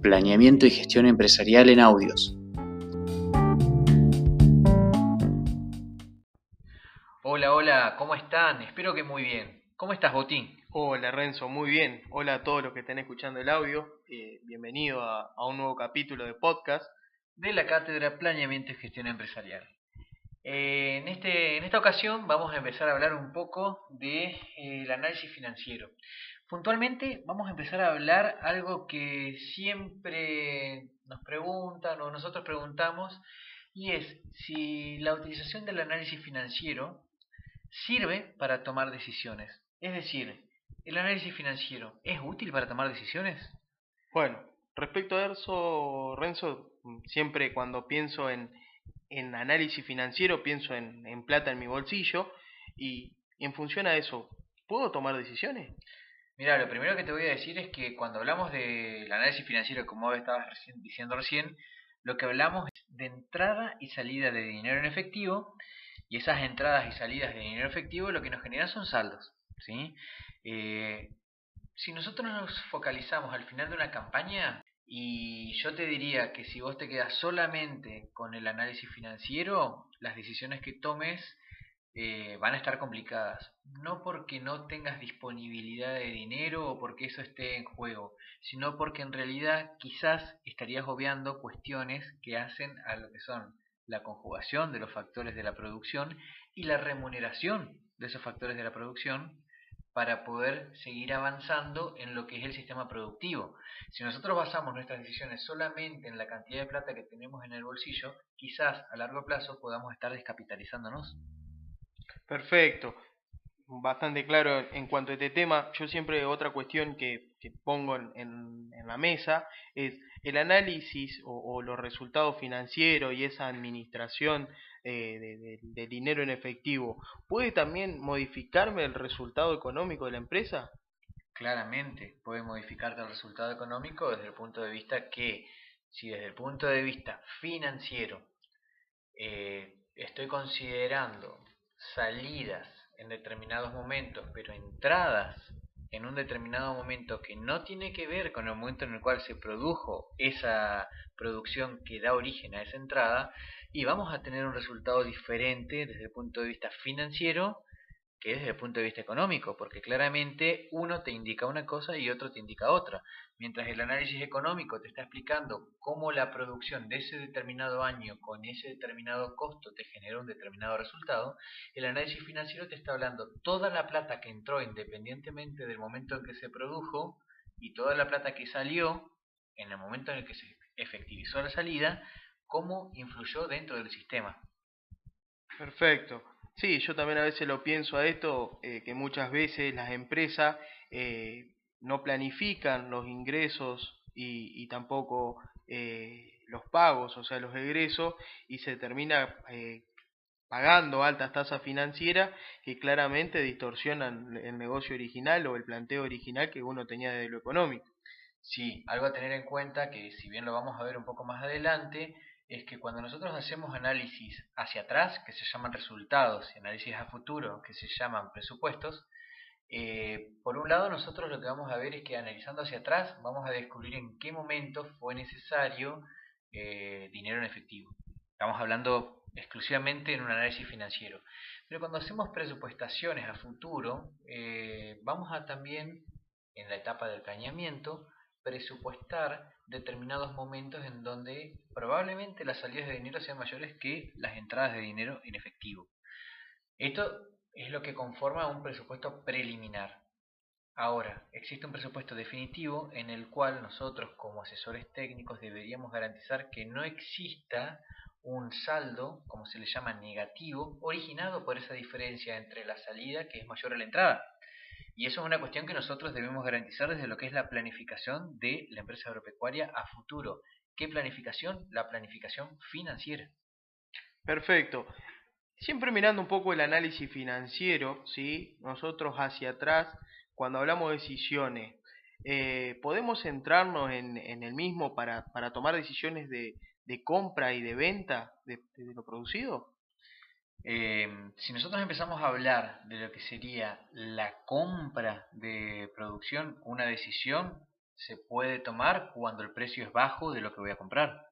Planeamiento y Gestión Empresarial en Audios. Hola, hola, ¿cómo están? Espero que muy bien. ¿Cómo estás, Botín? Hola Renzo, muy bien. Hola a todos los que estén escuchando el audio. Eh, bienvenido a, un nuevo capítulo de podcast de la Cátedra Planeamiento y Gestión Empresarial. Eh, en, este, en esta ocasión vamos a empezar a hablar un poco del de, eh, análisis financiero. Puntualmente vamos a empezar a hablar algo que siempre nos preguntan o nosotros preguntamos y es si la utilización del análisis financiero sirve para tomar decisiones. Es decir, ¿el análisis financiero es útil para tomar decisiones? Bueno, respecto a eso, Renzo, siempre cuando pienso en, en análisis financiero pienso en, en plata en mi bolsillo y en función a eso, ¿puedo tomar decisiones? Mira, lo primero que te voy a decir es que cuando hablamos del análisis financiero, como estabas diciendo recién, lo que hablamos es de entrada y salida de dinero en efectivo, y esas entradas y salidas de dinero efectivo lo que nos generan son saldos. ¿sí? Eh, si nosotros nos focalizamos al final de una campaña, y yo te diría que si vos te quedas solamente con el análisis financiero, las decisiones que tomes eh, van a estar complicadas. No porque no tengas disponibilidad de dinero o porque eso esté en juego, sino porque en realidad quizás estarías obviando cuestiones que hacen a lo que son la conjugación de los factores de la producción y la remuneración de esos factores de la producción para poder seguir avanzando en lo que es el sistema productivo. Si nosotros basamos nuestras decisiones solamente en la cantidad de plata que tenemos en el bolsillo, quizás a largo plazo podamos estar descapitalizándonos. Perfecto. Bastante claro en cuanto a este tema. Yo siempre otra cuestión que, pongo en, la mesa es el análisis o, los resultados financieros y esa administración eh, de, dinero en efectivo. ¿Puede también modificarme el resultado económico de la empresa? Claramente, puede modificarte el resultado económico desde el punto de vista que, si desde el punto de vista financiero eh, estoy considerando salidas en determinados momentos, pero entradas en un determinado momento que no tiene que ver con el momento en el cual se produjo esa producción que da origen a esa entrada, y vamos a tener un resultado diferente desde el punto de vista financiero que desde el punto de vista económico, porque claramente uno te indica una cosa y otro te indica otra. Mientras el análisis económico te está explicando cómo la producción de ese determinado año con ese determinado costo te genera un determinado resultado, el análisis financiero te está hablando toda la plata que entró independientemente del momento en que se produjo y toda la plata que salió en el momento en el que se efectivizó la salida, cómo influyó dentro del sistema. Perfecto. Sí, yo también a veces lo pienso a esto, eh, que muchas veces las empresas eh, no planifican los ingresos y, tampoco eh, los pagos, o sea, los egresos, y se termina pagando altas tasas financieras que claramente distorsionan el negocio original o el planteo original que uno tenía desde lo económico. Sí, algo a tener en cuenta que si bien lo vamos a ver un poco más adelante, es que cuando nosotros hacemos análisis hacia atrás, que se llaman resultados, y análisis a futuro, que se llaman presupuestos, eh, por un lado nosotros lo que vamos a ver es que analizando hacia atrás vamos a descubrir en qué momento fue necesario eh, dinero en efectivo. Estamos hablando exclusivamente en un análisis financiero. Pero cuando hacemos presupuestaciones a futuro, eh, vamos a también, en la etapa del planeamiento, presupuestar determinados momentos en donde probablemente las salidas de dinero sean mayores que las entradas de dinero en efectivo. Esto es lo que conforma un presupuesto preliminar. Ahora, existe un presupuesto definitivo en el cual nosotros como asesores técnicos deberíamos garantizar que no exista un saldo, como se le llama negativo, originado por esa diferencia entre la salida que es mayor a la entrada. Y eso es una cuestión que nosotros debemos garantizar desde lo que es la planificación de la empresa agropecuaria a futuro. ¿Qué planificación? La planificación financiera. Perfecto. Siempre mirando un poco el análisis financiero, ¿sí? nosotros hacia atrás, cuando hablamos de decisiones, eh, ¿podemos centrarnos en, el mismo para, tomar decisiones de, compra y de venta de lo producido? Em, si nosotros empezamos a hablar de lo que sería la compra de producción, una decisión se puede tomar cuando el precio es bajo de lo que voy a comprar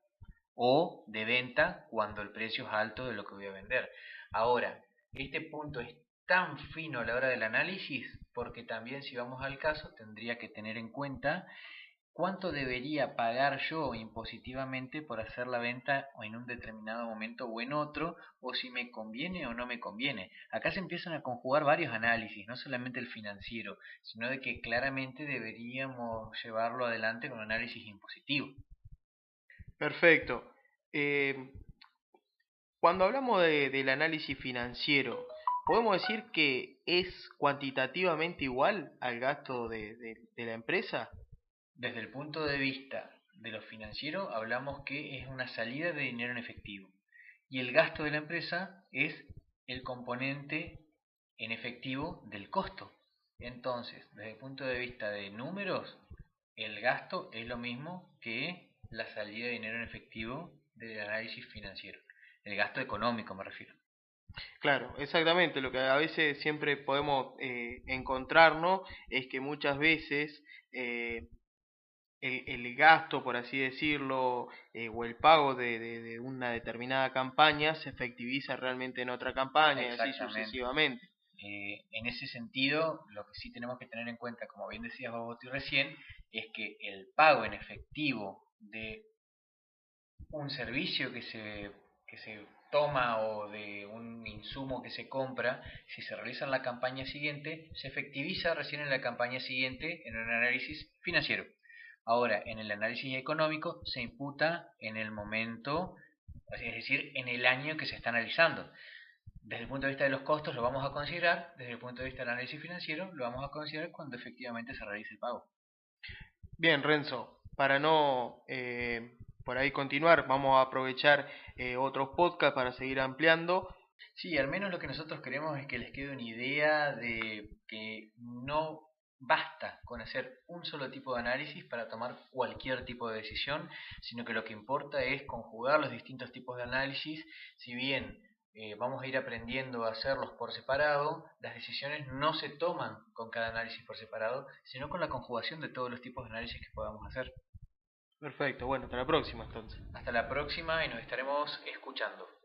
o de venta cuando el precio es alto de lo que voy a vender. Ahora, este punto es tan fino a la hora del análisis porque también si vamos al caso tendría que tener en cuenta cuánto debería pagar yo impositivamente por hacer la venta en un determinado momento o en otro, o si me conviene o no me conviene. Acá se empiezan a conjugar varios análisis, no solamente el financiero, sino de que claramente deberíamos llevarlo adelante con análisis impositivo. Perfecto. Eh, cuando hablamos del análisis financiero, ¿podemos decir que es cuantitativamente igual al gasto de la empresa? Desde el punto de vista de lo financiero, hablamos que es una salida de dinero en efectivo. Y el gasto de la empresa es el componente en efectivo del costo. Entonces, desde el punto de vista de números, el gasto es lo mismo que la salida de dinero en efectivo del análisis financiero. El gasto económico me refiero. Claro, exactamente. Lo que a veces siempre podemos eh, encontrarnos es que muchas veces eh, el, gasto, por así decirlo, eh, o el pago de, de, una determinada campaña se efectiviza realmente en otra campaña y así sucesivamente. Eh, en ese sentido, lo que sí tenemos que tener en cuenta, como bien decías Boboti recién, es que el pago en efectivo de un servicio que se, que se toma o de un insumo que se compra, si se realiza en la campaña siguiente, se efectiviza recién en la campaña siguiente en un análisis financiero. Ahora, en el análisis económico se imputa en el momento, es decir, en el año que se está analizando. Desde el punto de vista de los costos lo vamos a considerar, desde el punto de vista del análisis financiero lo vamos a considerar cuando efectivamente se realice el pago. Bien, Renzo, para no eh, por ahí continuar, vamos a aprovechar eh, otros podcasts para seguir ampliando. Sí, al menos lo que nosotros queremos es que les quede una idea de que no basta con hacer un solo tipo de análisis para tomar cualquier tipo de decisión, sino que lo que importa es conjugar los distintos tipos de análisis, si bien eh, vamos a ir aprendiendo a hacerlos por separado, las decisiones no se toman con cada análisis por separado, sino con la conjugación de todos los tipos de análisis que podamos hacer. Perfecto, bueno, hasta la próxima entonces. Hasta la próxima y nos estaremos escuchando.